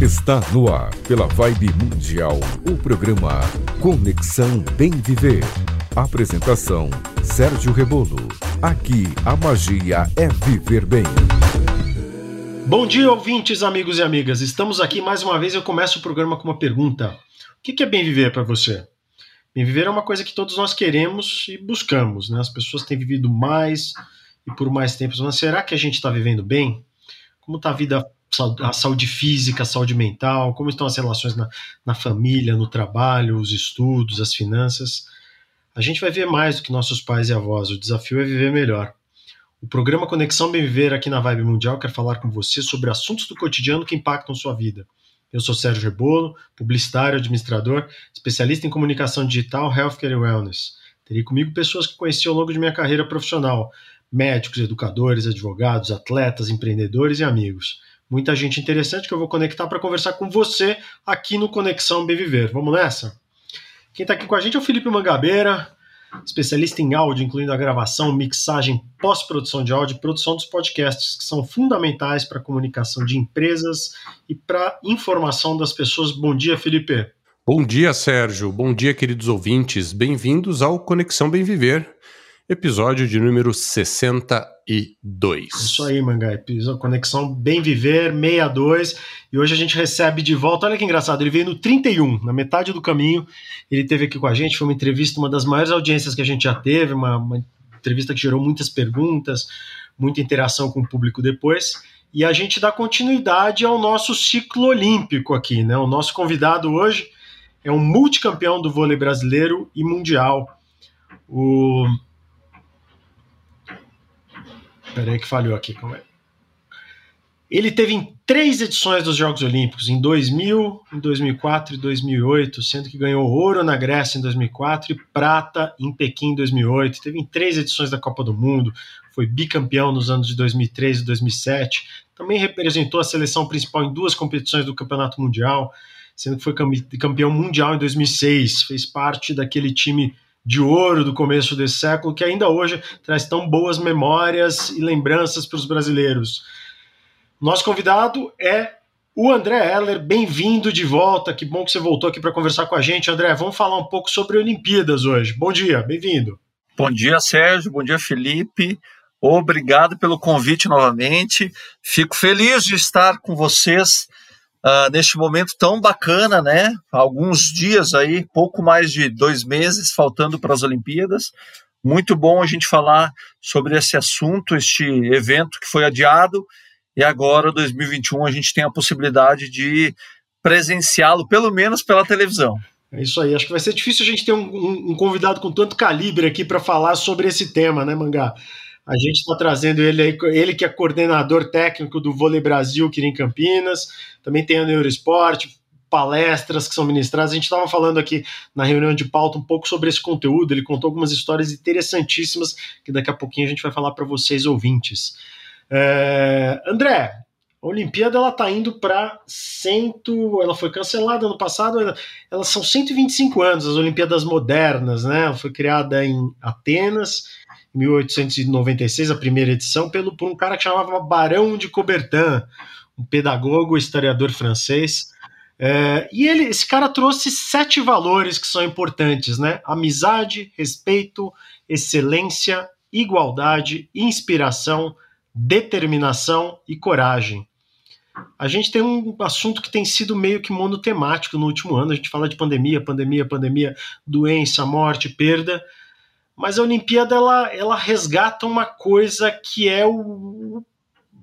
Está no ar, pela Vibe Mundial, o programa Conexão Bem Viver. Apresentação: Sérgio Rebolo. Aqui a magia é viver bem. Bom dia, ouvintes, amigos e amigas. Estamos aqui mais uma vez. Eu começo o programa com uma pergunta: O que é bem viver para você? Bem viver é uma coisa que todos nós queremos e buscamos, né? As pessoas têm vivido mais e por mais tempo. Mas será que a gente está vivendo bem? Como está a vida a saúde física, a saúde mental, como estão as relações na, na família, no trabalho, os estudos, as finanças. A gente vai ver mais do que nossos pais e avós. O desafio é viver melhor. O programa Conexão Bem Viver aqui na Vibe Mundial quer falar com você sobre assuntos do cotidiano que impactam sua vida. Eu sou Sérgio Rebolo, publicitário, administrador, especialista em comunicação digital, healthcare e wellness. Terei comigo pessoas que conheci ao longo de minha carreira profissional, médicos, educadores, advogados, atletas, empreendedores e amigos muita gente interessante que eu vou conectar para conversar com você aqui no Conexão Bem Viver. Vamos nessa? Quem está aqui com a gente é o Felipe Mangabeira, especialista em áudio, incluindo a gravação, mixagem, pós-produção de áudio e produção dos podcasts, que são fundamentais para a comunicação de empresas e para informação das pessoas. Bom dia, Felipe. Bom dia, Sérgio. Bom dia, queridos ouvintes. Bem-vindos ao Conexão Bem Viver, episódio de número 60 62. Isso aí, Mangá. Conexão Bem Viver 62. E hoje a gente recebe de volta. Olha que engraçado, ele veio no 31, na metade do caminho. Ele teve aqui com a gente. Foi uma entrevista, uma das maiores audiências que a gente já teve. Uma, uma entrevista que gerou muitas perguntas, muita interação com o público depois. E a gente dá continuidade ao nosso ciclo olímpico aqui, né? O nosso convidado hoje é um multicampeão do vôlei brasileiro e mundial. O Peraí que falhou aqui. Como é? Ele teve em três edições dos Jogos Olímpicos, em 2000, em 2004 e 2008, sendo que ganhou ouro na Grécia em 2004 e prata em Pequim em 2008. Teve em três edições da Copa do Mundo, foi bicampeão nos anos de 2003 e 2007. Também representou a seleção principal em duas competições do Campeonato Mundial, sendo que foi campeão mundial em 2006. Fez parte daquele time de ouro do começo desse século, que ainda hoje traz tão boas memórias e lembranças para os brasileiros. Nosso convidado é o André Heller, bem-vindo de volta. Que bom que você voltou aqui para conversar com a gente. André, vamos falar um pouco sobre Olimpíadas hoje. Bom dia, bem-vindo. Bom dia, Sérgio. Bom dia, Felipe. Obrigado pelo convite novamente. Fico feliz de estar com vocês uh, neste momento tão bacana, né? Alguns dias aí, pouco mais de dois meses faltando para as Olimpíadas. Muito bom a gente falar sobre esse assunto, este evento que foi adiado e agora, 2021, a gente tem a possibilidade de presenciá-lo, pelo menos pela televisão. É isso aí. Acho que vai ser difícil a gente ter um, um, um convidado com tanto calibre aqui para falar sobre esse tema, né, Mangá? A gente está trazendo ele aí, ele que é coordenador técnico do Vôlei Brasil aqui em Campinas, também tem a Neuroesporte, palestras que são ministradas. A gente estava falando aqui na reunião de pauta um pouco sobre esse conteúdo. Ele contou algumas histórias interessantíssimas que daqui a pouquinho a gente vai falar para vocês ouvintes. É... André, a Olimpíada ela está indo para cento, ela foi cancelada ano passado. Elas são 125 anos, as Olimpíadas modernas, né? Ela foi criada em Atenas 1896, a primeira edição, pelo, por um cara que chamava Barão de Coubertin, um pedagogo, historiador francês. É, e ele, esse cara trouxe sete valores que são importantes, né? Amizade, respeito, excelência, igualdade, inspiração, determinação e coragem. A gente tem um assunto que tem sido meio que monotemático no último ano. A gente fala de pandemia, pandemia, pandemia, doença, morte, perda mas a Olimpíada ela, ela resgata uma coisa que é o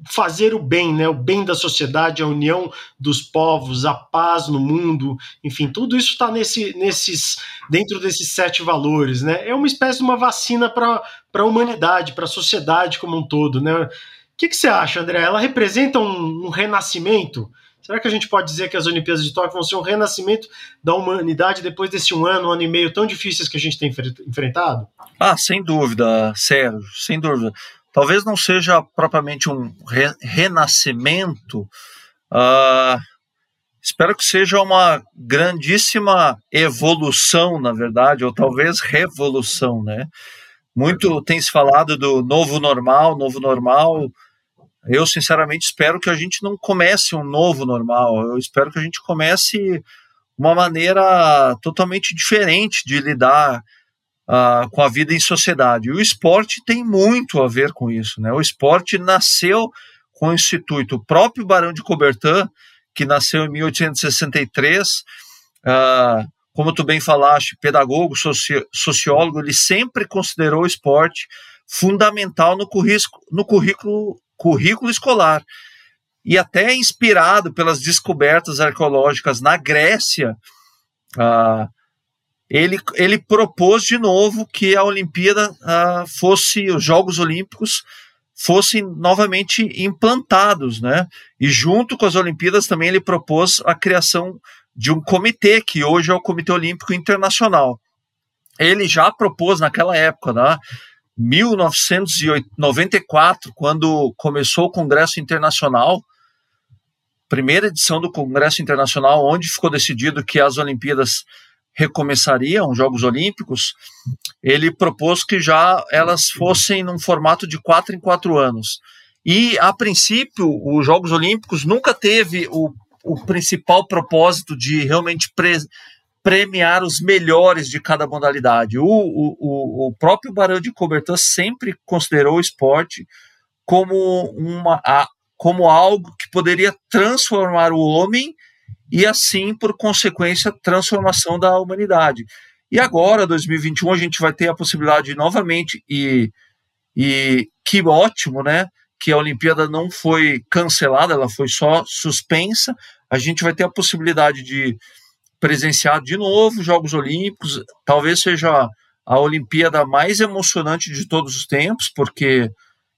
fazer o bem, né? O bem da sociedade, a união dos povos, a paz no mundo, enfim, tudo isso está nesse, nesses dentro desses sete valores, né? É uma espécie de uma vacina para a humanidade, para a sociedade como um todo, né? O que, que você acha, André? Ela representa um, um renascimento? Será que a gente pode dizer que as Olimpíadas de Tóquio vão ser um renascimento da humanidade depois desse um ano, um ano e meio tão difíceis que a gente tem enfrentado? Ah, sem dúvida, Sérgio, sem dúvida. Talvez não seja propriamente um re renascimento, uh, espero que seja uma grandíssima evolução, na verdade, ou talvez revolução, né? Muito tem se falado do novo normal, novo normal, eu sinceramente espero que a gente não comece um novo normal. Eu espero que a gente comece uma maneira totalmente diferente de lidar uh, com a vida em sociedade. E o esporte tem muito a ver com isso. Né? O esporte nasceu com o instituto. O próprio Barão de Coubertin, que nasceu em 1863, uh, ah, como tu bem falaste, pedagogo, sociólogo, ele sempre considerou o esporte fundamental no currículo, no currículo, currículo escolar. E até inspirado pelas descobertas arqueológicas na Grécia, uh, ele, ele propôs de novo que a Olimpíada uh, fosse, os Jogos Olímpicos fossem novamente implantados, né? E junto com as Olimpíadas também ele propôs a criação de um comitê, que hoje é o Comitê Olímpico Internacional. Ele já propôs naquela época, né? 1994, quando começou o Congresso Internacional, primeira edição do Congresso Internacional, onde ficou decidido que as Olimpíadas recomeçariam, os Jogos Olímpicos, ele propôs que já elas fossem num formato de quatro em quatro anos. E, a princípio, os Jogos Olímpicos nunca teve o, o principal propósito de realmente premiar os melhores de cada modalidade. O, o, o próprio Barão de Coubertin sempre considerou o esporte como, uma, como algo que poderia transformar o homem e assim, por consequência, transformação da humanidade. E agora, 2021, a gente vai ter a possibilidade novamente, e, e que ótimo, né? Que a Olimpíada não foi cancelada, ela foi só suspensa. A gente vai ter a possibilidade de presenciar de novo os Jogos Olímpicos. Talvez seja a Olimpíada mais emocionante de todos os tempos, porque,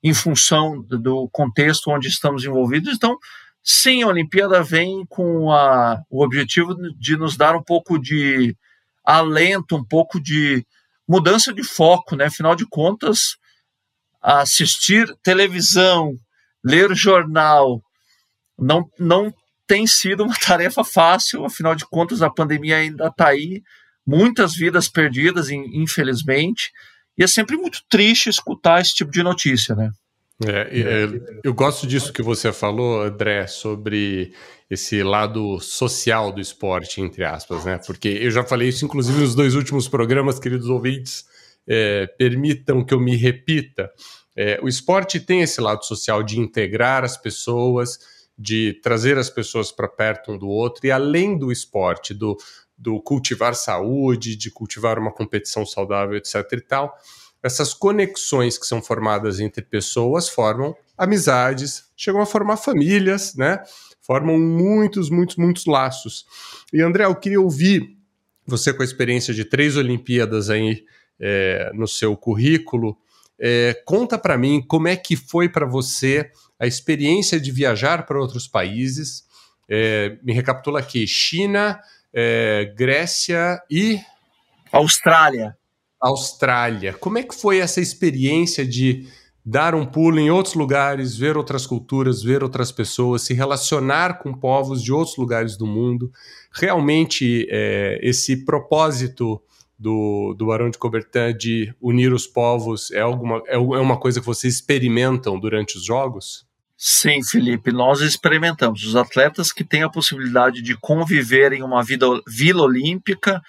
em função do contexto onde estamos envolvidos, então Sim, a Olimpíada vem com a, o objetivo de nos dar um pouco de alento, um pouco de mudança de foco, né? Afinal de contas, assistir televisão, ler jornal, não, não tem sido uma tarefa fácil, afinal de contas, a pandemia ainda está aí, muitas vidas perdidas, infelizmente, e é sempre muito triste escutar esse tipo de notícia, né? É, é, eu gosto disso que você falou, André, sobre esse lado social do esporte, entre aspas, né? Porque eu já falei isso, inclusive, nos dois últimos programas, queridos ouvintes, é, permitam que eu me repita. É, o esporte tem esse lado social de integrar as pessoas, de trazer as pessoas para perto um do outro, e além do esporte, do, do cultivar saúde, de cultivar uma competição saudável, etc. e tal essas conexões que são formadas entre pessoas formam amizades, chegam a formar famílias, né? Formam muitos, muitos, muitos laços. E André, eu queria ouvir você com a experiência de três Olimpíadas aí é, no seu currículo. É, conta para mim como é que foi para você a experiência de viajar para outros países. É, me recapitula aqui: China, é, Grécia e Austrália. Austrália. Como é que foi essa experiência de dar um pulo em outros lugares, ver outras culturas, ver outras pessoas, se relacionar com povos de outros lugares do mundo? Realmente, é, esse propósito do, do Barão de Coubertin de unir os povos é, alguma, é, é uma coisa que vocês experimentam durante os Jogos? Sim, Felipe, nós experimentamos. Os atletas que têm a possibilidade de conviver em uma vida, vila olímpica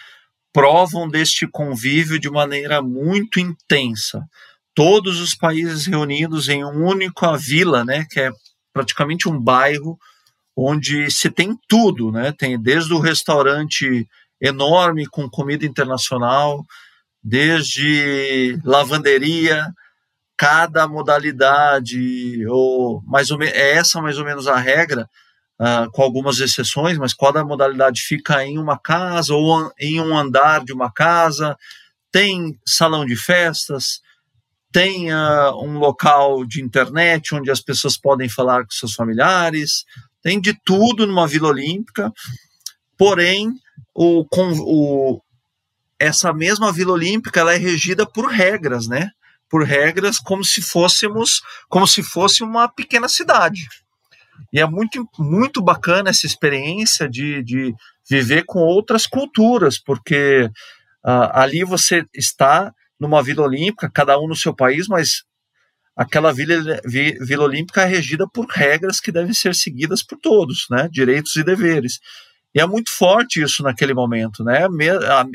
provam deste convívio de maneira muito intensa. Todos os países reunidos em uma única vila, né, que é praticamente um bairro onde se tem tudo, né? Tem desde o restaurante enorme com comida internacional, desde lavanderia, cada modalidade, ou mais ou menos, é essa mais ou menos a regra, uh, com algumas exceções, mas cada modalidade fica em uma casa ou em um andar de uma casa, tem salão de festas, tem uh, um local de internet onde as pessoas podem falar com seus familiares, tem de tudo numa Vila Olímpica, porém, o, com, o, essa mesma Vila Olímpica ela é regida por regras, né? Por regras como se fôssemos, como se fosse uma pequena cidade. E é muito, muito bacana essa experiência de, de viver com outras culturas, porque uh, ali você está numa Vila Olímpica, cada um no seu país, mas aquela vila, vila olímpica é regida por regras que devem ser seguidas por todos, né? Direitos e deveres. E é muito forte isso naquele momento, né?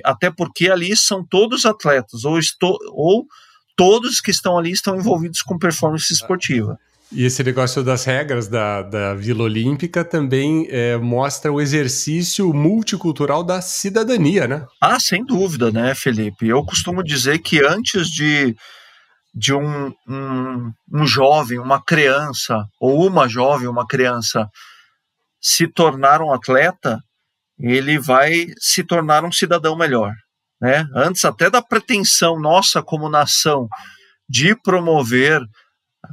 Até porque ali são todos atletas, ou, estou, ou todos que estão ali estão envolvidos com performance esportiva. E esse negócio das regras da, da Vila Olímpica também é, mostra o exercício multicultural da cidadania, né? Ah, sem dúvida, né, Felipe? Eu costumo dizer que antes de, de um, um, um jovem, uma criança, ou uma jovem, uma criança, se tornar um atleta, ele vai se tornar um cidadão melhor. Né? Antes até da pretensão nossa como nação de promover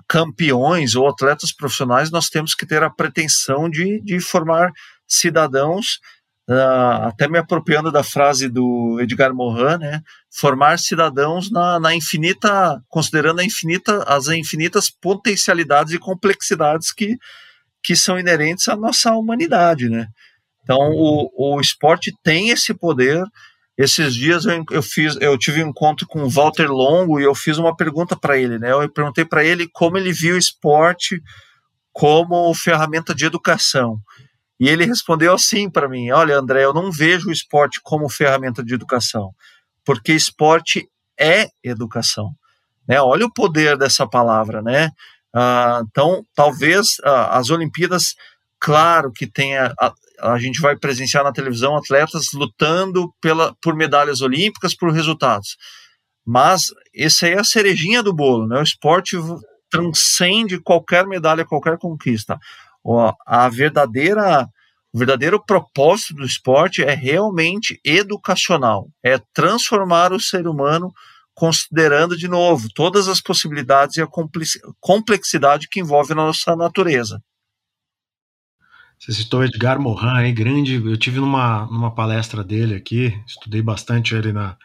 campeões ou atletas profissionais, nós temos que ter a pretensão de, de formar cidadãos, uh, até me apropriando da frase do Edgar Morin, né, formar cidadãos na, na infinita, considerando a infinita, as infinitas potencialidades e complexidades que, que são inerentes à nossa humanidade, né. Então, o, o esporte tem esse poder, esses dias eu, eu, fiz, eu tive um encontro com o Walter Longo e eu fiz uma pergunta para ele, né? Eu perguntei para ele como ele viu o esporte como ferramenta de educação. E ele respondeu assim para mim: Olha, André, eu não vejo o esporte como ferramenta de educação, porque esporte é educação. Né? Olha o poder dessa palavra, né? Ah, então, talvez ah, as Olimpíadas, claro que tenha a gente vai presenciar na televisão atletas lutando pela, por medalhas olímpicas, por resultados. Mas essa é a cerejinha do bolo, né? O esporte transcende qualquer medalha, qualquer conquista. A verdadeira, o verdadeiro propósito do esporte é realmente educacional, é transformar o ser humano considerando de novo todas as possibilidades e a complexidade que envolve a nossa natureza. Você citou Edgar Morin, hein, grande. Eu tive numa, numa palestra dele aqui, estudei bastante ele na,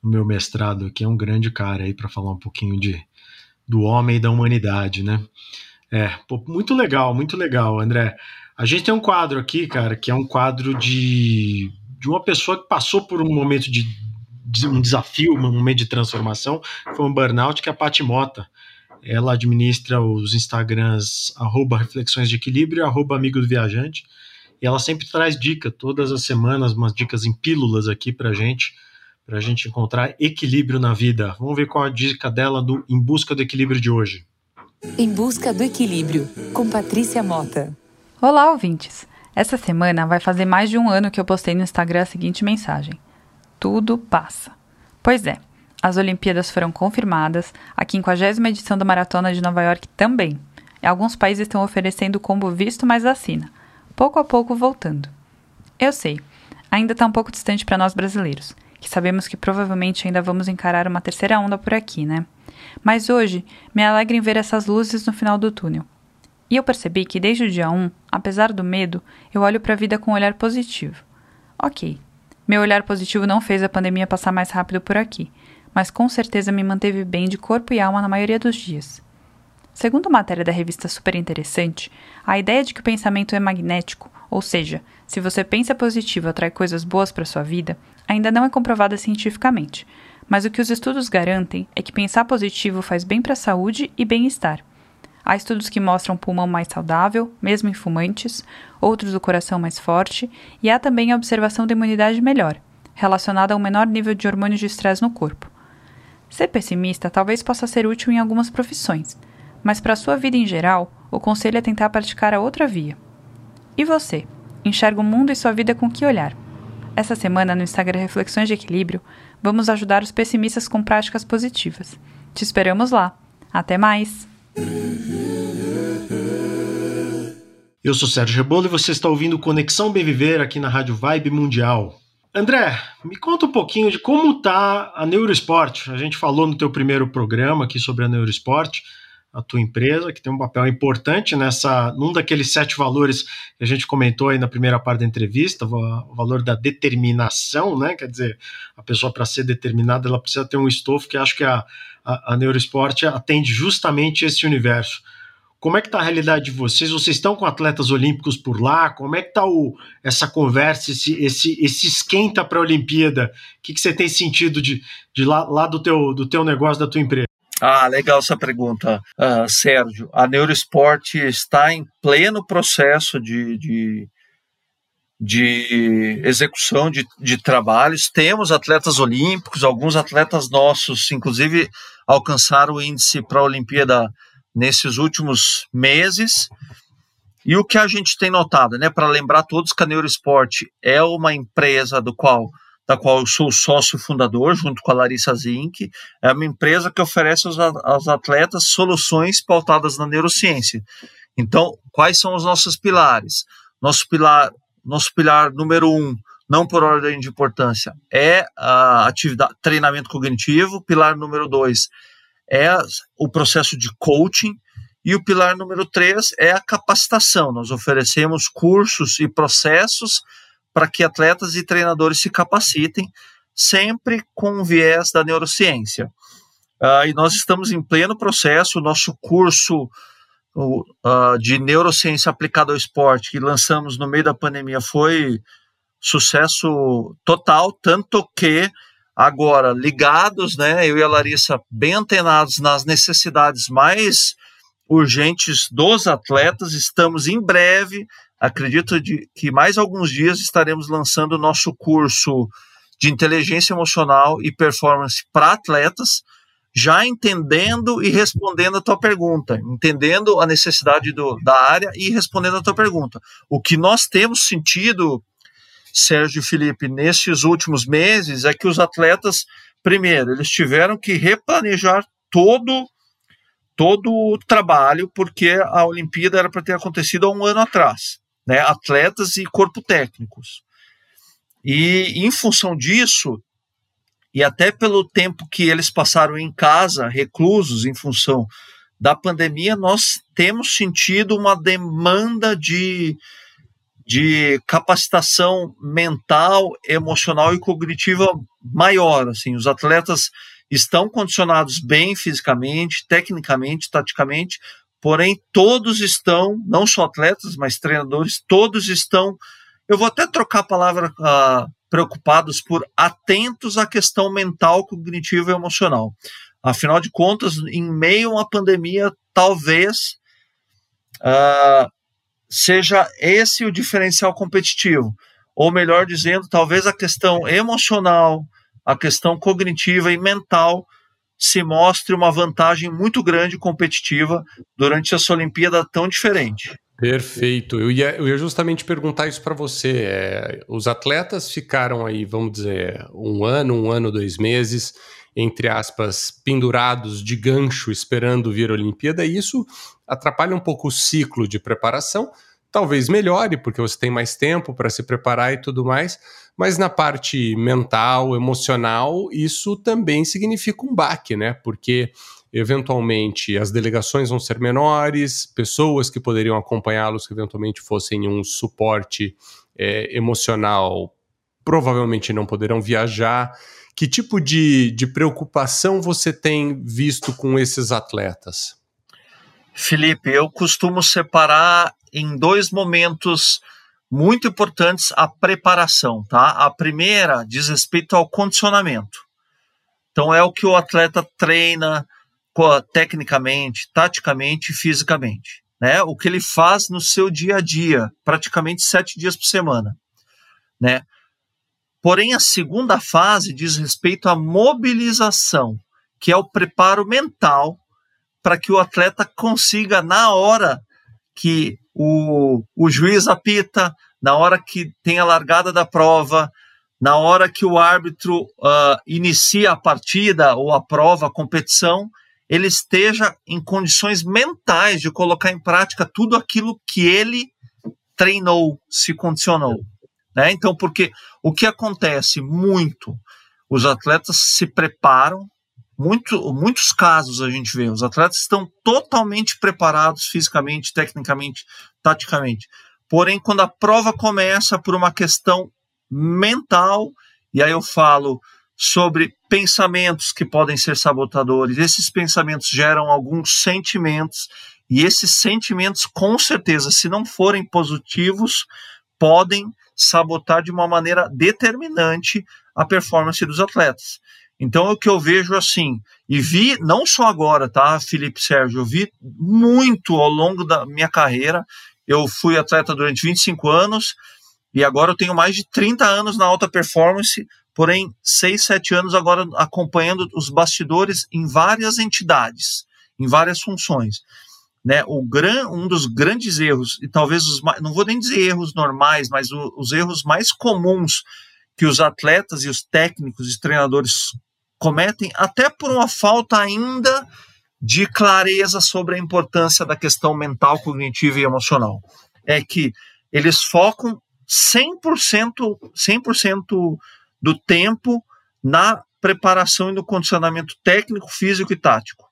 no meu mestrado aqui. É um grande cara aí para falar um pouquinho de do homem e da humanidade, né? É, pô, muito legal, muito legal, André. A gente tem um quadro aqui, cara, que é um quadro de, de uma pessoa que passou por um momento de, um desafio, um momento de transformação, foi um burnout, que é a Pati Mota. Ela administra os Instagrams arroba Reflexões de Equilíbrio arroba Amigo do Viajante. E ela sempre traz dica, todas as semanas, umas dicas em pílulas aqui pra gente, pra gente encontrar equilíbrio na vida. Vamos ver qual a dica dela do Em Busca do Equilíbrio de hoje. Em Busca do Equilíbrio, com Patrícia Mota. Olá, ouvintes! Essa semana vai fazer mais de um ano que eu postei no Instagram a seguinte mensagem: Tudo passa. Pois é, as Olimpíadas foram confirmadas, a 50 edição da Maratona de Nova York também. E alguns países estão oferecendo o combo visto mais vacina, pouco a pouco voltando. Eu sei, ainda está um pouco distante para nós brasileiros, que sabemos que provavelmente ainda vamos encarar uma terceira onda por aqui, né? Mas hoje me alegra em ver essas luzes no final do túnel. E eu percebi que desde o dia 1, apesar do medo, eu olho para a vida com um olhar positivo. Ok, meu olhar positivo não fez a pandemia passar mais rápido por aqui, mas com certeza me manteve bem de corpo e alma na maioria dos dias. Segundo matéria da revista Super Interessante, a ideia de que o pensamento é magnético, ou seja, se você pensa positivo atrai coisas boas para sua vida, ainda não é comprovada cientificamente, mas o que os estudos garantem é que pensar positivo faz bem para a saúde e bem-estar. Há estudos que mostram pulmão mais saudável, mesmo em fumantes, outros o coração mais forte, e há também a observação da imunidade melhor, relacionada a um menor nível de hormônios de estresse no corpo. Ser pessimista talvez possa ser útil em algumas profissões, mas para a sua vida em geral, o conselho é tentar praticar a outra via. E você? Enxerga o mundo e sua vida com que olhar? Essa semana, no Instagram Reflexões de Equilíbrio, vamos ajudar os pessimistas com práticas positivas. Te esperamos lá. Até mais! Eu sou Sérgio Rebolo e você está ouvindo Conexão Bem Viver aqui na Rádio Vibe Mundial. André, me conta um pouquinho de como está a Neurosport. A gente falou no teu primeiro programa aqui sobre a Neurosport, a tua empresa, que tem um papel importante nessa, num daqueles sete valores que a gente comentou aí na primeira parte da entrevista, o valor da determinação, né? Quer dizer, a pessoa para ser determinada, ela precisa ter um estofo que acho que a, a, a Neurosport atende justamente esse universo. Como é que está a realidade de vocês? Vocês estão com atletas olímpicos por lá? Como é que está essa conversa, esse, esse, esse esquenta para a Olimpíada? O que, que você tem sentido de, de lá, lá do, teu, do teu negócio, da tua empresa? Ah, legal essa pergunta, uh, Sérgio. A Neurosport está em pleno processo de, de, de execução de, de trabalhos. Temos atletas olímpicos, alguns atletas nossos, inclusive, alcançaram o índice para a Olimpíada nesses últimos meses. E o que a gente tem notado, né, para lembrar todos que a é uma empresa do qual da qual eu sou sócio fundador, junto com a Larissa Zink. É uma empresa que oferece aos, aos atletas soluções pautadas na neurociência. Então, quais são os nossos pilares? Nosso pilar, nosso pilar número um, não por ordem de importância, é a atividade, treinamento cognitivo. Pilar número dois é o processo de coaching. E o pilar número três é a capacitação. Nós oferecemos cursos e processos para que atletas e treinadores se capacitem, sempre com o viés da neurociência. Uh, e nós estamos em pleno processo, nosso curso uh, de neurociência aplicada ao esporte, que lançamos no meio da pandemia, foi sucesso total, tanto que agora ligados, né, eu e a Larissa bem antenados nas necessidades mais urgentes dos atletas, estamos em breve Acredito de, que mais alguns dias estaremos lançando o nosso curso de inteligência emocional e performance para atletas, já entendendo e respondendo a tua pergunta, entendendo a necessidade do, da área e respondendo a tua pergunta. O que nós temos sentido, Sérgio e Felipe, nesses últimos meses é que os atletas, primeiro, eles tiveram que replanejar todo todo o trabalho, porque a Olimpíada era para ter acontecido há um ano atrás né, atletas e corpo técnicos. E em função disso, e até pelo tempo que eles passaram em casa, reclusos, em função da pandemia, nós temos sentido uma demanda de, de capacitação mental, emocional e cognitiva maior. Assim, os atletas estão condicionados bem fisicamente, tecnicamente, taticamente, Porém, todos estão, não só atletas, mas treinadores, todos estão, eu vou até trocar a palavra uh, preocupados por atentos à questão mental, cognitiva e emocional. Afinal de contas, em meio a uma pandemia, talvez uh, seja esse o diferencial competitivo. Ou melhor dizendo, talvez a questão emocional, a questão cognitiva e mental se mostre uma vantagem muito grande competitiva durante essa Olimpíada tão diferente. Perfeito. Eu ia, eu ia justamente perguntar isso para você. É, os atletas ficaram aí, vamos dizer, um ano, um ano, dois meses, entre aspas, pendurados de gancho esperando vir a Olimpíada, e isso atrapalha um pouco o ciclo de preparação. Talvez melhore, porque você tem mais tempo para se preparar e tudo mais, mas na parte mental, emocional, isso também significa um baque, né? Porque eventualmente as delegações vão ser menores, pessoas que poderiam acompanhá-los que eventualmente fossem um suporte é, emocional provavelmente não poderão viajar. Que tipo de, de preocupação você tem visto com esses atletas? Felipe, eu costumo separar em dois momentos muito importantes a preparação, tá? A primeira diz respeito ao condicionamento. Então é o que o atleta treina tecnicamente, taticamente e fisicamente, né? O que ele faz no seu dia a dia, praticamente sete dias por semana, né? Porém, a segunda fase diz respeito à mobilização, que é o preparo mental para que o atleta consiga, na hora que o, o juiz apita, na hora que tem a largada da prova, na hora que o árbitro uh, inicia a partida ou a prova, a competição, ele esteja em condições mentais de colocar em prática tudo aquilo que ele treinou, se condicionou. Né? Então, porque o que acontece muito, os atletas se preparam, muito, muitos casos a gente vê, os atletas estão totalmente preparados fisicamente, tecnicamente, taticamente. Porém, quando a prova começa por uma questão mental, e aí eu falo sobre pensamentos que podem ser sabotadores, esses pensamentos geram alguns sentimentos, e esses sentimentos, com certeza, se não forem positivos, podem sabotar de uma maneira determinante a performance dos atletas. Então, o que eu vejo assim, e vi não só agora, tá, Felipe Sérgio, eu vi muito ao longo da minha carreira. Eu fui atleta durante 25 anos e agora eu tenho mais de 30 anos na alta performance, porém 6, 7 anos agora acompanhando os bastidores em várias entidades, em várias funções. Né, o gran, um dos grandes erros, e talvez os mais, não vou nem dizer erros normais, mas o, os erros mais comuns que os atletas e os técnicos e treinadores cometem até por uma falta ainda de clareza sobre a importância da questão mental, cognitiva e emocional. É que eles focam 100%, 100% do tempo na preparação e no condicionamento técnico, físico e tático.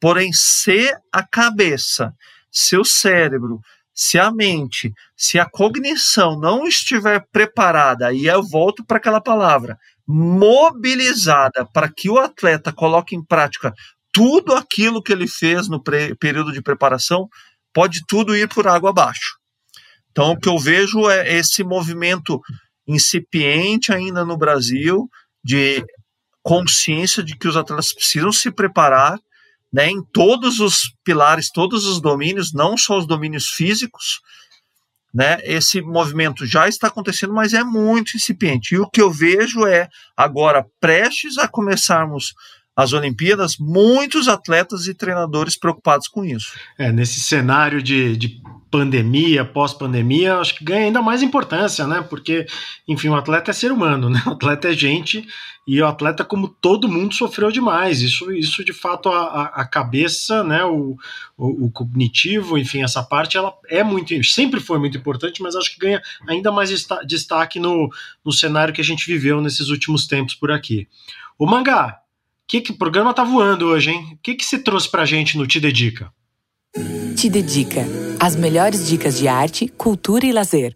Porém, se a cabeça, seu cérebro, se a mente, se a cognição não estiver preparada, e eu volto para aquela palavra, mobilizada para que o atleta coloque em prática tudo aquilo que ele fez no período de preparação, pode tudo ir por água abaixo. Então, o que eu vejo é esse movimento incipiente ainda no Brasil de consciência de que os atletas precisam se preparar né, em todos os pilares, todos os domínios, não só os domínios físicos, né? Esse movimento já está acontecendo, mas é muito incipiente. E o que eu vejo é, agora, prestes a começarmos as Olimpíadas, muitos atletas e treinadores preocupados com isso. É, nesse cenário de, de pandemia, pós-pandemia, acho que ganha ainda mais importância, né? Porque, enfim, o atleta é ser humano, né? O atleta é gente e o atleta, como todo mundo, sofreu demais. Isso, isso de fato, a, a cabeça, né? O, o, o, cognitivo, enfim, essa parte, ela é muito, sempre foi muito importante, mas acho que ganha ainda mais destaque no, no cenário que a gente viveu nesses últimos tempos por aqui. O Mangá, que, que programa tá voando hoje, hein? O que, que você trouxe pra gente no Te Dedica? Te Dedica. As melhores dicas de arte, cultura e lazer.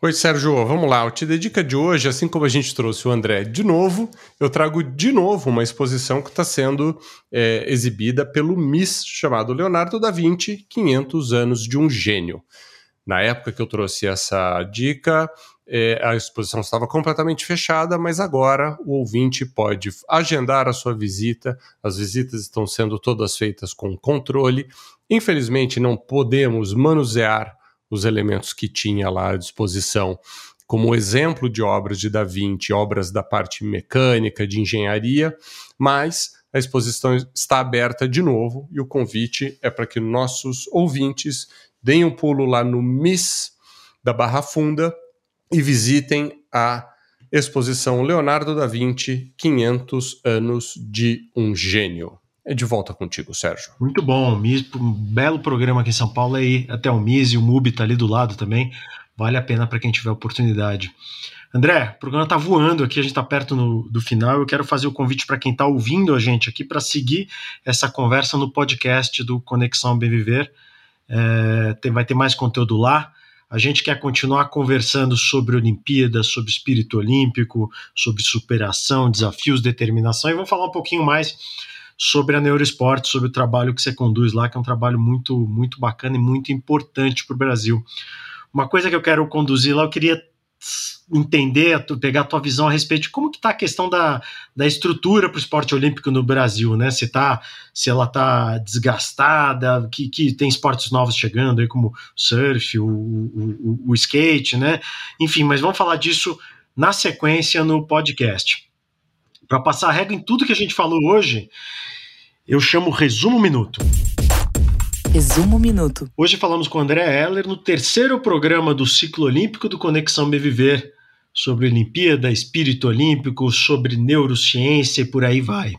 Oi, Sérgio, vamos lá. O Te Dedica de hoje, assim como a gente trouxe o André de novo, eu trago de novo uma exposição que está sendo é, exibida pelo MIS, chamado Leonardo da Vinci, 500 anos de um gênio. Na época que eu trouxe essa dica, é, a exposição estava completamente fechada, mas agora o ouvinte pode agendar a sua visita. As visitas estão sendo todas feitas com controle. Infelizmente, não podemos manusear os elementos que tinha lá à disposição, como exemplo de obras de Da Vinci, obras da parte mecânica, de engenharia, mas a exposição está aberta de novo e o convite é para que nossos ouvintes deem um pulo lá no MIS da Barra Funda e visitem a exposição Leonardo da Vinci 500 anos de um gênio. É de volta contigo, Sérgio. Muito bom, um belo programa aqui em São Paulo aí, até o MIS e o MUBI tá ali do lado também. Vale a pena para quem tiver oportunidade. André, o programa tá voando aqui, a gente tá perto no, do final. Eu quero fazer o convite para quem tá ouvindo a gente aqui para seguir essa conversa no podcast do Conexão Bem Viver. É, tem, vai ter mais conteúdo lá. A gente quer continuar conversando sobre Olimpíadas, sobre espírito olímpico, sobre superação, desafios, determinação e vamos falar um pouquinho mais sobre a Neuroesporte, sobre o trabalho que você conduz lá, que é um trabalho muito, muito bacana e muito importante para o Brasil. Uma coisa que eu quero conduzir lá, eu queria entender, pegar a tua visão a respeito de como que está a questão da, da estrutura para o esporte olímpico no Brasil, né? Se, tá, se ela está desgastada, que, que tem esportes novos chegando aí, como surf, o, o, o, skate, né? Enfim, mas vamos falar disso na sequência no podcast. Para passar a regra em tudo que a gente falou hoje, eu chamo Resumo Minuto. Resumo Minuto. Hoje falamos com André Heller no terceiro programa do ciclo olímpico do Conexão Beviver, sobre Olimpíada, espírito olímpico, sobre neurociência e por aí vai.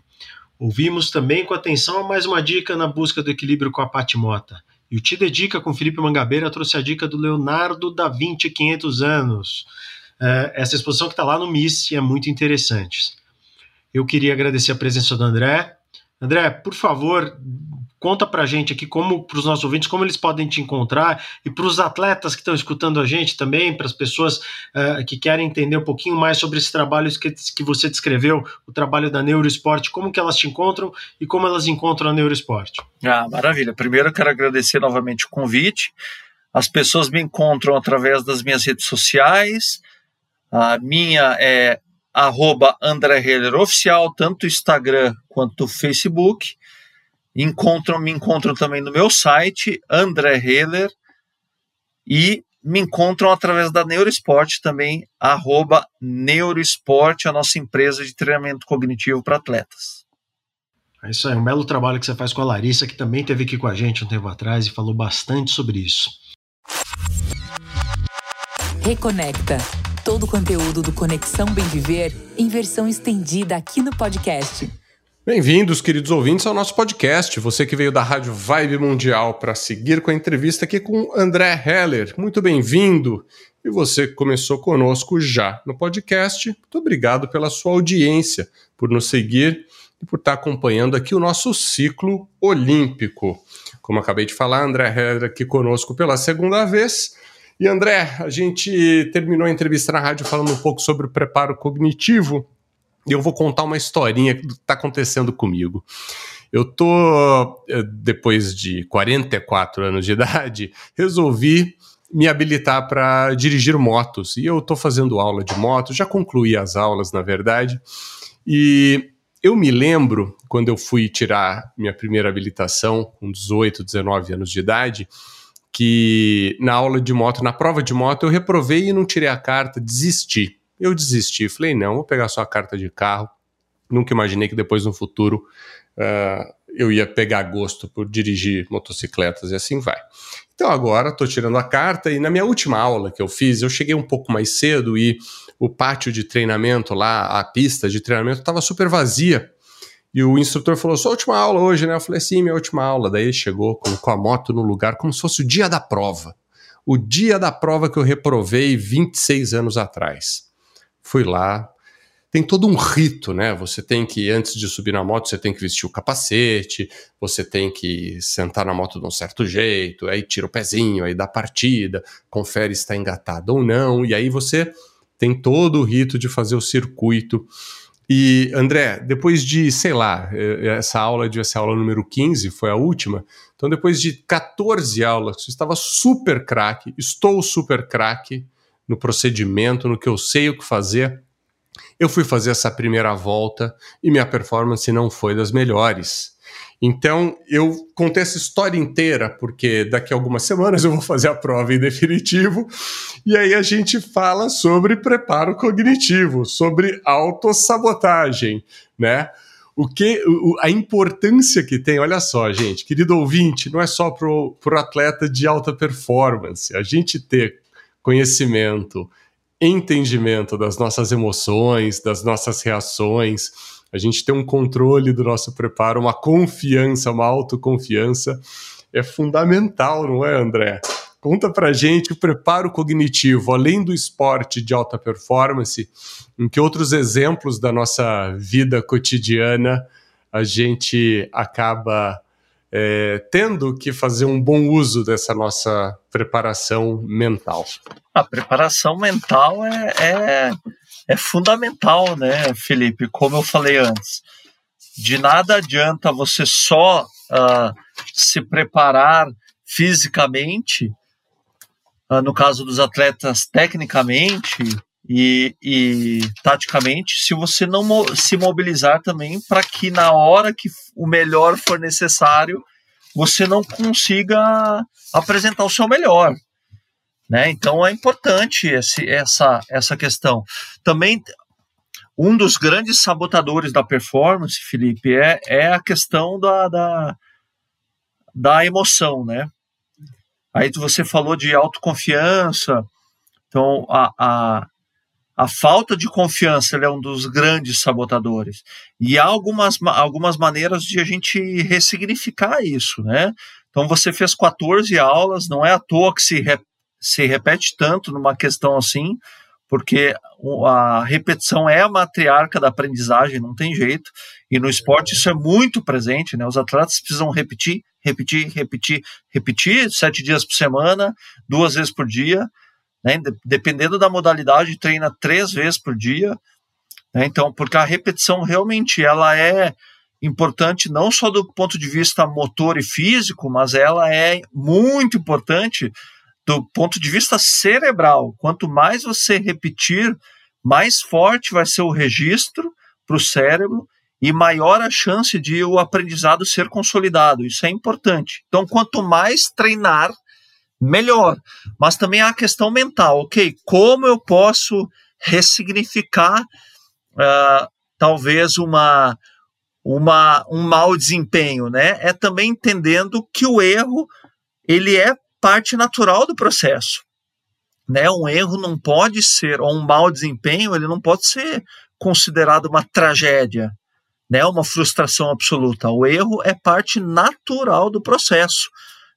Ouvimos também com atenção mais uma dica na busca do equilíbrio com a Patimota. E o Te Dedica com Felipe Mangabeira trouxe a dica do Leonardo da Vinci 500 anos. É, essa exposição que está lá no MIS é muito interessante. Eu queria agradecer a presença do André. André, por favor, Conta pra gente aqui como, para os nossos ouvintes, como eles podem te encontrar e para os atletas que estão escutando a gente também, para as pessoas uh, que querem entender um pouquinho mais sobre esse trabalho que, que você descreveu, o trabalho da Neuroesporte, como que elas te encontram e como elas encontram a Neuroesporte. Ah, maravilha. Primeiro eu quero agradecer novamente o convite. As pessoas me encontram através das minhas redes sociais. A minha é arroba André Heller Oficial, tanto Instagram quanto Facebook. Encontram, me encontram também no meu site, André Heller, e me encontram através da Neurosport também, arroba Neurosport, a nossa empresa de treinamento cognitivo para atletas. É isso aí, um belo trabalho que você faz com a Larissa, que também esteve aqui com a gente um tempo atrás e falou bastante sobre isso. Reconecta. Todo o conteúdo do Conexão Bem Viver em versão estendida aqui no podcast. Bem-vindos, queridos ouvintes, ao nosso podcast. Você que veio da Rádio Vibe Mundial para seguir com a entrevista aqui com André Heller. Muito bem-vindo. E você que começou conosco já no podcast, muito obrigado pela sua audiência, por nos seguir e por estar acompanhando aqui o nosso ciclo olímpico. Como acabei de falar, André Heller aqui conosco pela segunda vez. E André, a gente terminou a entrevista na rádio falando um pouco sobre o preparo cognitivo e eu vou contar uma historinha que está acontecendo comigo. Eu tô, eh, depois de 44 anos de idade, resolvi me habilitar para dirigir motos. E eu estou fazendo aula de moto, já concluí as aulas, na verdade. E eu me lembro, quando eu fui tirar minha primeira habilitação, com 18, 19 anos de idade, que na aula de moto, na prova de moto, eu reprovei e não tirei a carta, desisti. Eu desisti, falei, não, vou pegar só a carta de carro. Nunca imaginei que depois no futuro uh, eu ia pegar gosto por dirigir motocicletas e assim vai. Então agora estou tirando a carta e na minha última aula que eu fiz, eu cheguei um pouco mais cedo e o pátio de treinamento lá, a pista de treinamento estava super vazia. E o instrutor falou: sua última aula hoje, né? Eu falei: sim, minha última aula. Daí ele chegou com a moto no lugar, como se fosse o dia da prova. O dia da prova que eu reprovei 26 anos atrás. Fui lá. Tem todo um rito, né? Você tem que, antes de subir na moto, você tem que vestir o capacete, você tem que sentar na moto de um certo jeito, aí tira o pezinho, aí dá partida, confere se está engatado ou não, e aí você tem todo o rito de fazer o circuito e, André, depois de, sei lá, eh, essa aula devia ser a aula número 15, foi a última. Então, depois de 14 aulas, eu estava super craque, estou super craque no procedimento, no que eu sei o que fazer. Eu fui fazer essa primeira volta e minha performance não foi das melhores. Então, eu contei essa história inteira, porque daqui a algumas semanas eu vou fazer a prova em definitivo, e aí a gente fala sobre preparo cognitivo, sobre autossabotagem, né? O que, o, a importância que tem, olha só, gente, querido ouvinte, não é só para o atleta de alta performance, a gente ter conhecimento, entendimento das nossas emoções, das nossas reações, a gente ter um controle do nosso preparo, uma confiança, uma autoconfiança é fundamental, não é, André? Conta pra gente o preparo cognitivo, além do esporte de alta performance, em que outros exemplos da nossa vida cotidiana a gente acaba é, tendo que fazer um bom uso dessa nossa preparação mental. A preparação mental é, é é fundamental, né, Felipe? Como eu falei antes, de nada adianta você só uh, se preparar fisicamente, uh, no caso dos atletas, tecnicamente e, e taticamente, se você não mo se mobilizar também para que na hora que o melhor for necessário, você não consiga apresentar o seu melhor. Né? Então é importante esse, essa, essa questão. Também um dos grandes sabotadores da performance, Felipe, é, é a questão da, da, da emoção, né? Aí você falou de autoconfiança, então a, a, a falta de confiança é um dos grandes sabotadores. E há algumas, algumas maneiras de a gente ressignificar isso, né? Então você fez 14 aulas, não é à toa que se, se repete tanto numa questão assim, porque a repetição é a matriarca da aprendizagem, não tem jeito. E no esporte isso é muito presente, né? Os atletas precisam repetir, repetir, repetir, repetir sete dias por semana, duas vezes por dia, né? Dependendo da modalidade, treina três vezes por dia. Né? Então, porque a repetição realmente ela é importante não só do ponto de vista motor e físico, mas ela é muito importante do ponto de vista cerebral, quanto mais você repetir mais forte vai ser o registro para o cérebro e maior a chance de o aprendizado ser consolidado. Isso é importante. Então, quanto mais treinar, melhor. Mas também há a questão mental, ok? Como eu posso ressignificar uh, talvez uma, uma, um mau desempenho, né? É também entendendo que o erro ele é parte natural do processo. Né? Um erro não pode ser, ou um mau desempenho, ele não pode ser considerado uma tragédia, né? uma frustração absoluta. O erro é parte natural do processo.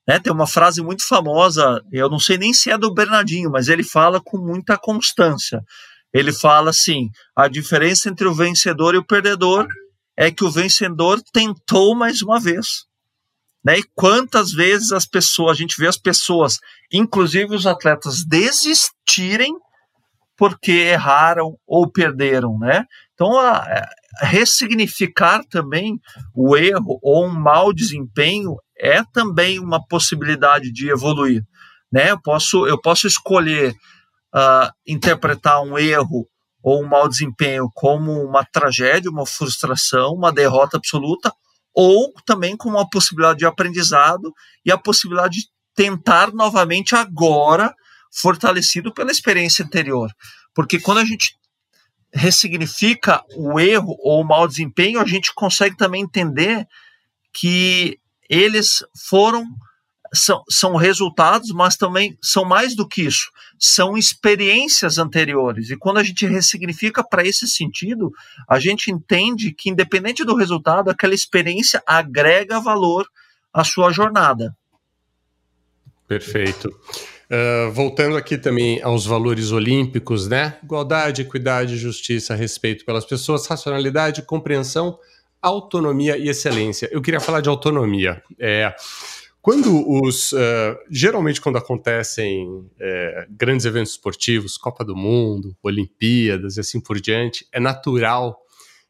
Né? Tem uma frase muito famosa, eu não sei nem se é do Bernardinho, mas ele fala com muita constância. Ele fala assim: a diferença entre o vencedor e o perdedor é que o vencedor tentou mais uma vez. Né? E quantas vezes as pessoas, a gente vê as pessoas, inclusive os atletas, desistirem porque erraram ou perderam, né? Então, a, a ressignificar também o erro ou um mau desempenho é também uma possibilidade de evoluir, né? Eu posso, eu posso escolher uh, interpretar um erro ou um mau desempenho como uma tragédia, uma frustração, uma derrota absoluta, ou também com uma possibilidade de aprendizado e a possibilidade de tentar novamente agora, fortalecido pela experiência anterior. Porque quando a gente ressignifica o erro ou o mau desempenho, a gente consegue também entender que eles foram são, são resultados, mas também são mais do que isso, são experiências anteriores. E quando a gente ressignifica para esse sentido, a gente entende que, independente do resultado, aquela experiência agrega valor à sua jornada. Perfeito. Uh, voltando aqui também aos valores olímpicos, né? Igualdade, equidade, justiça, respeito pelas pessoas, racionalidade, compreensão, autonomia e excelência. Eu queria falar de autonomia. É, quando os. Uh, geralmente, quando acontecem uh, grandes eventos esportivos, Copa do Mundo, Olimpíadas e assim por diante, é natural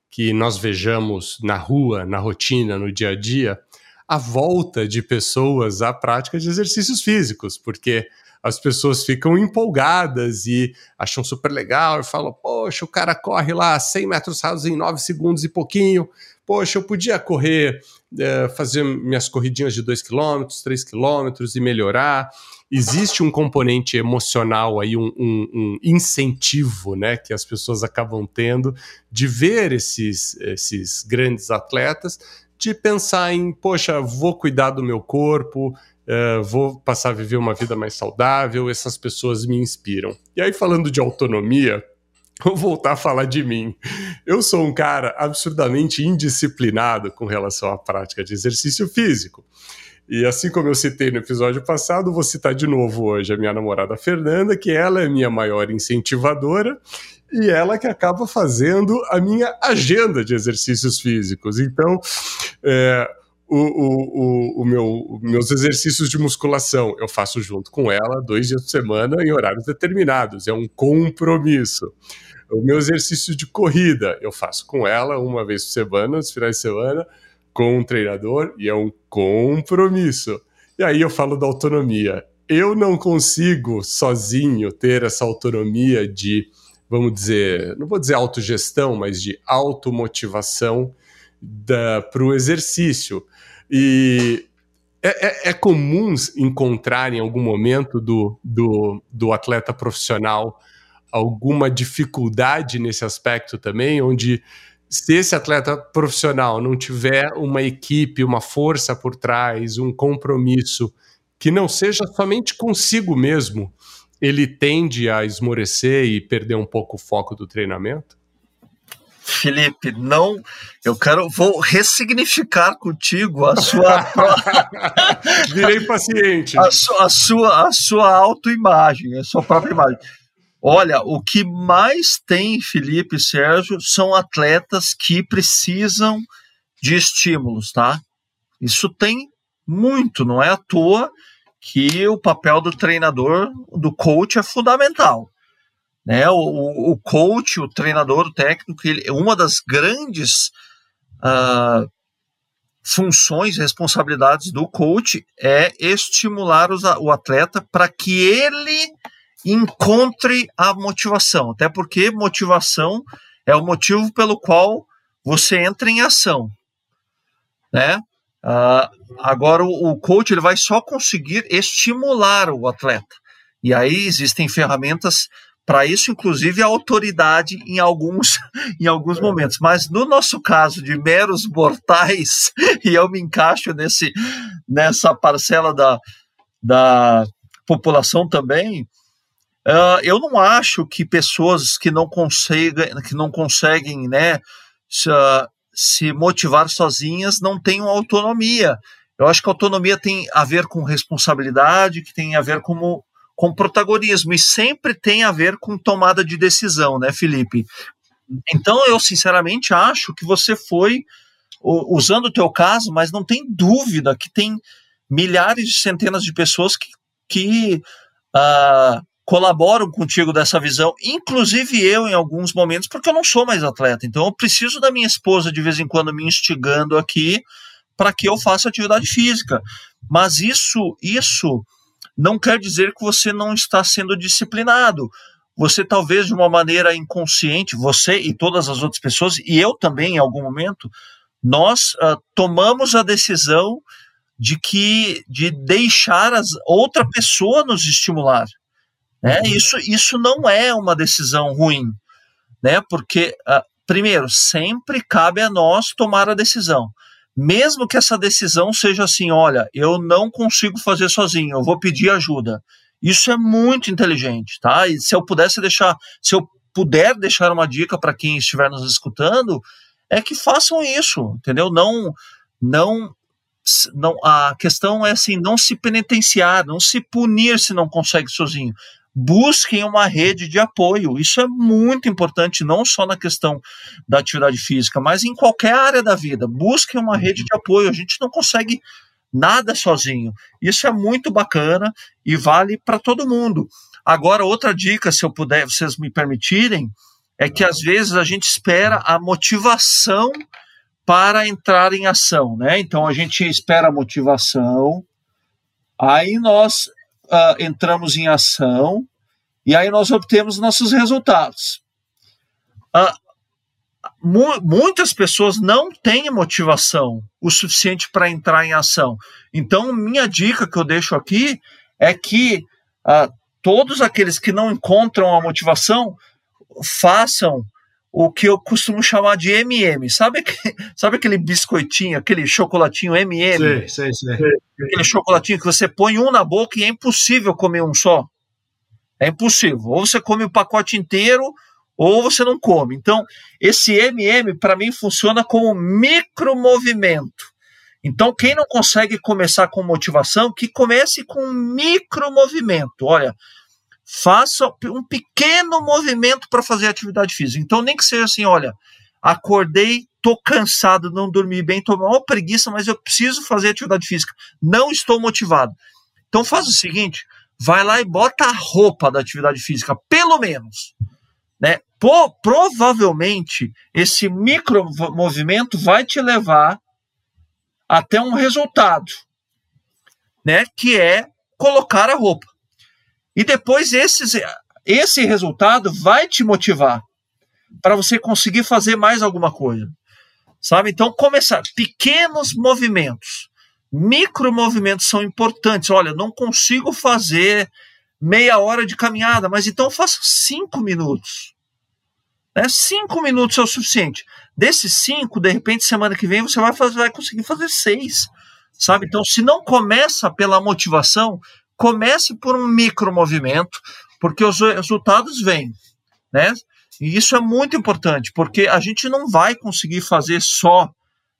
que nós vejamos na rua, na rotina, no dia a dia, a volta de pessoas à prática de exercícios físicos, porque as pessoas ficam empolgadas e acham super legal e falam: Poxa, o cara corre lá 100 metros rasos em 9 segundos e pouquinho poxa, eu podia correr, é, fazer minhas corridinhas de 2 km, 3 km e melhorar. Existe um componente emocional aí, um, um, um, incentivo né, que as pessoas acabam tendo de ver esses, esses grandes atletas, de pensar em, poxa, vou cuidar do meu corpo, Uh, vou passar a viver uma vida mais saudável, essas pessoas me inspiram. E aí, falando de autonomia, Vou voltar a falar de mim. Eu sou um cara absurdamente indisciplinado com relação à prática de exercício físico. E assim como eu citei no episódio passado, vou citar de novo hoje a minha namorada Fernanda, que ela é minha maior incentivadora e ela que acaba fazendo a minha agenda de exercícios físicos. Então, é, o, o, o, meu, meus exercícios de musculação eu faço junto com ela dois dias por semana em horários determinados. É um compromisso. O meu exercício de corrida eu faço com ela uma vez por semana, nos finais de semana, com um treinador, e é um compromisso. E aí eu falo da autonomia. Eu não consigo sozinho ter essa autonomia de, vamos dizer, não vou dizer autogestão, mas de automotivação para o exercício. E é, é, é, comum encontrar em algum momento do, do, do atleta profissional alguma dificuldade nesse aspecto também, onde se esse atleta profissional não tiver uma equipe, uma força por trás, um compromisso que não seja somente consigo mesmo, ele tende a esmorecer e perder um pouco o foco do treinamento? Felipe, não, eu quero, vou ressignificar contigo a sua. Virei paciente. A, su, a sua, a sua autoimagem, a sua própria imagem. Olha, o que mais tem, Felipe e Sérgio, são atletas que precisam de estímulos, tá? Isso tem muito, não é à toa que o papel do treinador, do coach, é fundamental. Né? O, o coach, o treinador, o técnico, ele, uma das grandes uh, funções, responsabilidades do coach é estimular os, o atleta para que ele encontre a motivação, até porque motivação é o motivo pelo qual você entra em ação, né? Uh, agora o, o coach ele vai só conseguir estimular o atleta e aí existem ferramentas para isso, inclusive a autoridade em alguns, em alguns momentos. Mas no nosso caso de meros mortais, e eu me encaixo nesse, nessa parcela da, da população também, uh, eu não acho que pessoas que não conseguem, que não conseguem né, se, uh, se motivar sozinhas não tenham autonomia. Eu acho que autonomia tem a ver com responsabilidade, que tem a ver com com protagonismo e sempre tem a ver com tomada de decisão, né, Felipe? Então eu sinceramente acho que você foi usando o teu caso, mas não tem dúvida que tem milhares de centenas de pessoas que, que uh, colaboram contigo dessa visão, inclusive eu em alguns momentos, porque eu não sou mais atleta. Então eu preciso da minha esposa de vez em quando me instigando aqui para que eu faça atividade física. Mas isso, isso não quer dizer que você não está sendo disciplinado. Você talvez de uma maneira inconsciente, você e todas as outras pessoas, e eu também em algum momento, nós uh, tomamos a decisão de que de deixar as, outra pessoa nos estimular. Né? Uhum. Isso, isso não é uma decisão ruim, né? porque, uh, primeiro, sempre cabe a nós tomar a decisão mesmo que essa decisão seja assim, olha, eu não consigo fazer sozinho, eu vou pedir ajuda. Isso é muito inteligente, tá? E se eu pudesse deixar, se eu puder deixar uma dica para quem estiver nos escutando, é que façam isso, entendeu? Não, não, não. A questão é assim, não se penitenciar, não se punir se não consegue sozinho busquem uma rede de apoio. Isso é muito importante, não só na questão da atividade física, mas em qualquer área da vida. Busquem uma rede de apoio. A gente não consegue nada sozinho. Isso é muito bacana e vale para todo mundo. Agora, outra dica, se eu puder, vocês me permitirem, é que às vezes a gente espera a motivação para entrar em ação, né? Então a gente espera a motivação, aí nós uh, entramos em ação e aí nós obtemos nossos resultados. Uh, mu muitas pessoas não têm motivação o suficiente para entrar em ação. Então, minha dica que eu deixo aqui é que uh, todos aqueles que não encontram a motivação façam o que eu costumo chamar de MM. Sabe, aquele, sabe aquele biscoitinho, aquele chocolatinho MM? Sei, sei, sei. Aquele chocolatinho que você põe um na boca e é impossível comer um só. É impossível. Ou você come o pacote inteiro, ou você não come. Então, esse MM, para mim, funciona como micromovimento. Então, quem não consegue começar com motivação, que comece com um micromovimento. Olha, faça um pequeno movimento para fazer atividade física. Então, nem que seja assim, olha, acordei, tô cansado, não dormi bem, tô uma preguiça, mas eu preciso fazer atividade física. Não estou motivado. Então, faz o seguinte, vai lá e bota a roupa da atividade física, pelo menos. Né? Pô, provavelmente, esse micro movimento vai te levar até um resultado, né? Que é colocar a roupa. E depois esses, esse resultado vai te motivar para você conseguir fazer mais alguma coisa. Sabe? Então, começar pequenos movimentos, micro movimentos são importantes. Olha, não consigo fazer meia hora de caminhada, mas então faça cinco minutos. Né? Cinco minutos é o suficiente. Desses cinco, de repente, semana que vem você vai, fazer, vai conseguir fazer seis. Sabe? Então, se não começa pela motivação, comece por um micro movimento, porque os resultados vêm, né? E isso é muito importante, porque a gente não vai conseguir fazer só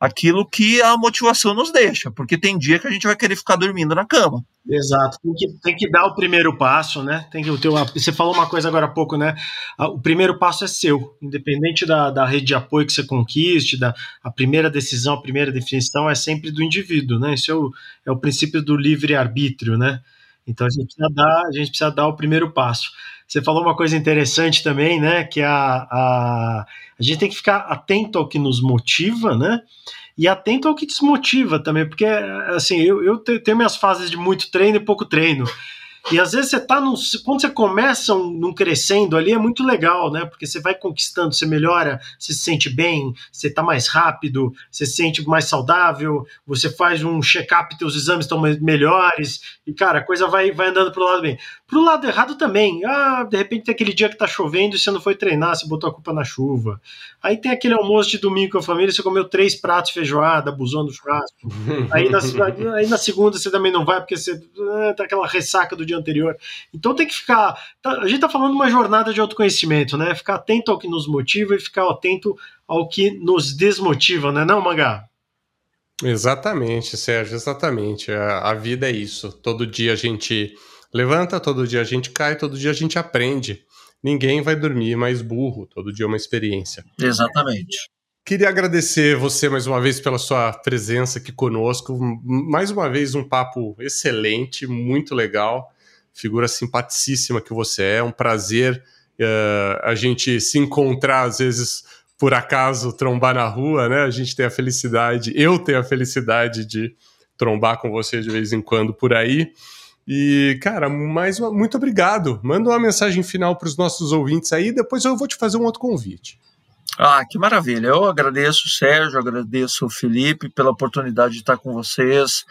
aquilo que a motivação nos deixa, porque tem dia que a gente vai querer ficar dormindo na cama. Exato, tem que, tem que dar o primeiro passo, né? Tem que o teu, você falou uma coisa agora há pouco, né? O primeiro passo é seu, independente da, da rede de apoio que você conquiste, da a primeira decisão, a primeira definição é sempre do indivíduo, né? Isso é o, é o princípio do livre arbítrio, né? Então a gente precisa dar, a gente precisa dar o primeiro passo. Você falou uma coisa interessante também, né? Que a, a, a gente tem que ficar atento ao que nos motiva, né? E atento ao que desmotiva também, porque assim, eu, eu tenho minhas fases de muito treino e pouco treino. E às vezes você tá num. Quando você começa um, num crescendo ali, é muito legal, né? Porque você vai conquistando, você melhora, você se sente bem, você tá mais rápido, você se sente mais saudável, você faz um check-up, teus exames estão melhores, e, cara, a coisa vai, vai andando pro lado bem. Pro lado errado também. Ah, de repente tem aquele dia que tá chovendo e você não foi treinar, você botou a culpa na chuva. Aí tem aquele almoço de domingo com a família, você comeu três pratos de feijoada, abusou do churrasco. aí, na, aí na segunda você também não vai porque você ah, tá aquela ressaca do dia anterior. Então tem que ficar. Tá, a gente tá falando de uma jornada de autoconhecimento, né? Ficar atento ao que nos motiva e ficar atento ao que nos desmotiva, né, não, Mangá? Exatamente, Sérgio, exatamente. A, a vida é isso. Todo dia a gente levanta, todo dia a gente cai, todo dia a gente aprende. Ninguém vai dormir mais burro, todo dia é uma experiência. Exatamente. Queria agradecer você mais uma vez pela sua presença aqui conosco. Mais uma vez, um papo excelente, muito legal. Figura simpaticíssima que você é. Um prazer uh, a gente se encontrar, às vezes, por acaso trombar na rua, né? A gente tem a felicidade, eu tenho a felicidade de trombar com você de vez em quando por aí. E, cara, mais uma, muito obrigado. Manda uma mensagem final para os nossos ouvintes aí, depois eu vou te fazer um outro convite. Ah, que maravilha. Eu agradeço, Sérgio, agradeço o Felipe pela oportunidade de estar com vocês.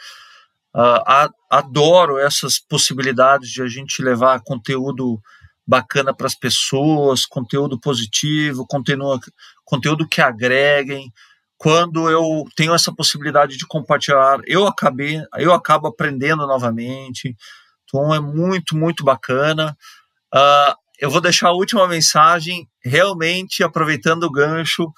Uh, adoro essas possibilidades de a gente levar conteúdo bacana para as pessoas, conteúdo positivo, conteúdo, conteúdo que agreguem. Quando eu tenho essa possibilidade de compartilhar, eu acabei, eu acabo aprendendo novamente. Então é muito, muito bacana. Uh, eu vou deixar a última mensagem, realmente aproveitando o gancho,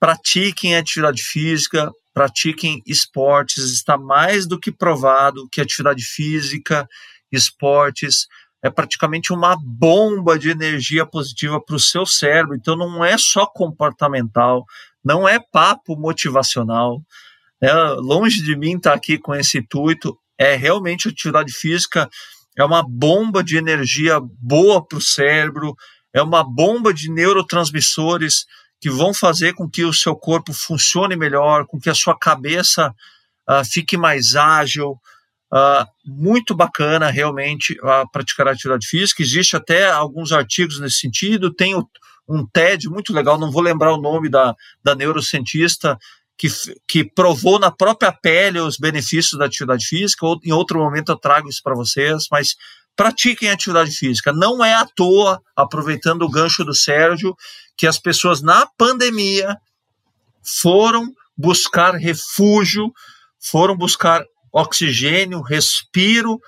pratiquem atividade física, pratiquem esportes, está mais do que provado que atividade física, esportes, é praticamente uma bomba de energia positiva para o seu cérebro. Então não é só comportamental, não é papo motivacional. Né? Longe de mim estar tá aqui com esse intuito, é realmente atividade física, é uma bomba de energia boa para o cérebro, é uma bomba de neurotransmissores que vão fazer com que o seu corpo funcione melhor, com que a sua cabeça uh, fique mais ágil, Uh, muito bacana realmente uh, praticar atividade física. Existe até alguns artigos nesse sentido. Tem o, um TED muito legal, não vou lembrar o nome da, da neurocientista que, que provou na própria pele os benefícios da atividade física. Ou, em outro momento eu trago isso para vocês, mas pratiquem atividade física. Não é à toa, aproveitando o gancho do Sérgio, que as pessoas na pandemia foram buscar refúgio, foram buscar oxigênio, respiro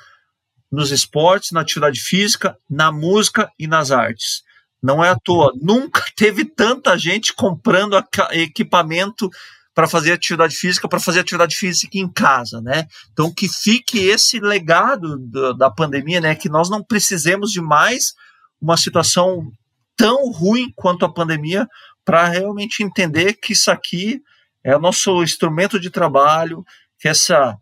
nos esportes, na atividade física, na música e nas artes. Não é à toa, nunca teve tanta gente comprando equipamento para fazer atividade física, para fazer atividade física em casa, né? Então que fique esse legado da, da pandemia, né? Que nós não precisemos de mais uma situação tão ruim quanto a pandemia para realmente entender que isso aqui é o nosso instrumento de trabalho, que essa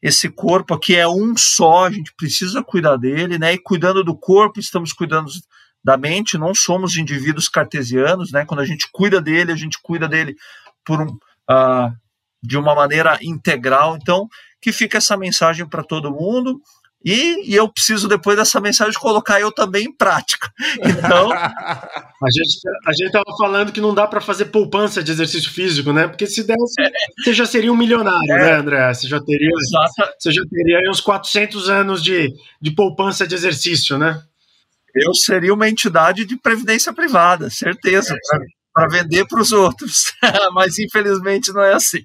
esse corpo aqui é um só, a gente precisa cuidar dele, né? E cuidando do corpo, estamos cuidando da mente, não somos indivíduos cartesianos, né? Quando a gente cuida dele, a gente cuida dele por um, uh, de uma maneira integral. Então, que fica essa mensagem para todo mundo. E, e, eu preciso, depois dessa mensagem, colocar eu também em prática. Então. a gente a estava falando que não dá para fazer poupança de exercício físico, né? Porque se desse, é. você já seria um milionário, é. né, André? Você já teria, você já teria uns 400 anos de, de poupança de exercício, né? Eu seria uma entidade de previdência privada, certeza, é. para vender para os outros. Mas infelizmente não é assim.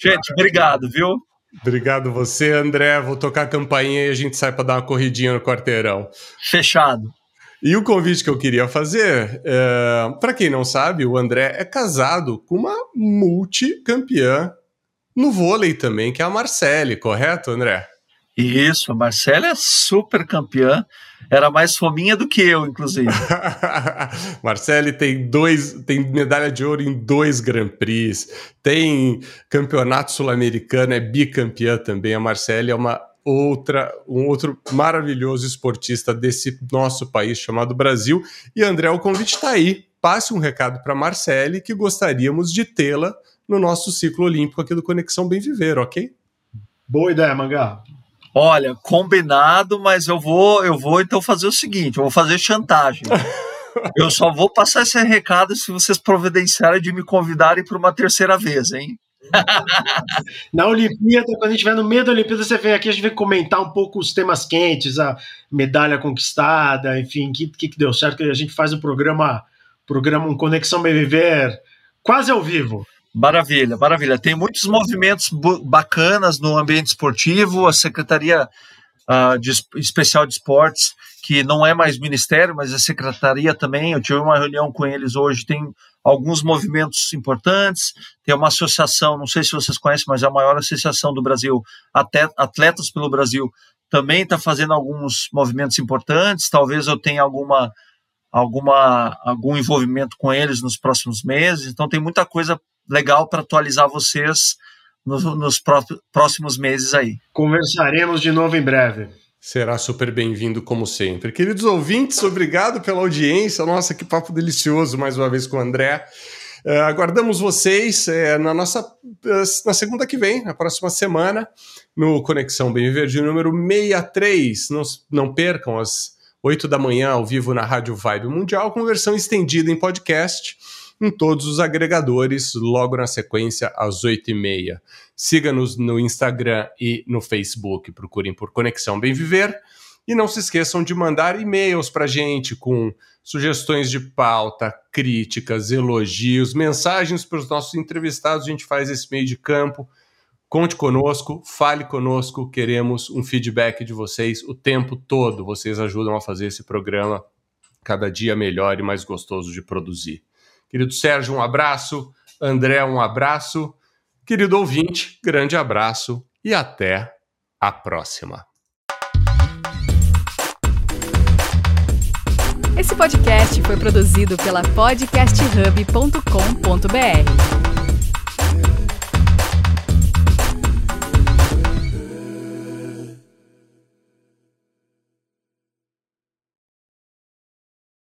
Gente, obrigado, viu? Obrigado você, André. Vou tocar a campainha e a gente sai para dar uma corridinha no quarteirão. Fechado. E o convite que eu queria fazer, é, para quem não sabe, o André é casado com uma multicampeã no vôlei também, que é a Marcele, correto, André? Isso, a Marcele é super campeã era mais fominha do que eu, inclusive. Marcele tem dois, tem medalha de ouro em dois Grand Prix, tem campeonato sul-americano, é bicampeã também. A Marcele é uma outra, um outro maravilhoso esportista desse nosso país chamado Brasil. E André, o convite está aí. Passe um recado para Marcele que gostaríamos de tê-la no nosso ciclo olímpico aqui do Conexão Bem Viver, ok? Boa ideia, Mangá. Olha, combinado, mas eu vou, eu vou então fazer o seguinte, eu vou fazer chantagem. eu só vou passar esse recado se vocês providenciarem de me convidarem para uma terceira vez, hein? Na Olimpíada, quando a gente estiver no meio da Olimpíada, você vem aqui, a gente vem comentar um pouco os temas quentes, a medalha conquistada, enfim, o que, que, que deu certo, que a gente faz o programa, programa um Conexão Bem Viver quase ao vivo. Maravilha, maravilha. Tem muitos movimentos bacanas no ambiente esportivo, a Secretaria uh, de, Especial de Esportes, que não é mais ministério, mas a Secretaria também, eu tive uma reunião com eles hoje, tem alguns movimentos importantes, tem uma associação, não sei se vocês conhecem, mas é a maior associação do Brasil, Atletas pelo Brasil, também está fazendo alguns movimentos importantes, talvez eu tenha alguma, alguma, algum envolvimento com eles nos próximos meses, então tem muita coisa legal para atualizar vocês nos, nos próximos meses aí. Conversaremos de novo em breve. Será super bem-vindo, como sempre. Queridos ouvintes, obrigado pela audiência. Nossa, que papo delicioso mais uma vez com o André. Uh, aguardamos vocês uh, na nossa uh, na segunda que vem, na próxima semana, no Conexão Bem Verde número 63. Não, não percam às 8 da manhã ao vivo na Rádio Vibe Mundial, com versão estendida em podcast em todos os agregadores, logo na sequência, às 8h30. Siga-nos no Instagram e no Facebook. Procurem por Conexão Bem Viver. E não se esqueçam de mandar e-mails para a gente com sugestões de pauta, críticas, elogios, mensagens para os nossos entrevistados. A gente faz esse meio de campo. Conte conosco, fale conosco. Queremos um feedback de vocês o tempo todo. Vocês ajudam a fazer esse programa cada dia melhor e mais gostoso de produzir. Querido Sérgio, um abraço. André, um abraço. Querido ouvinte, grande abraço e até a próxima. Esse podcast foi produzido pela podcasthub.com.br.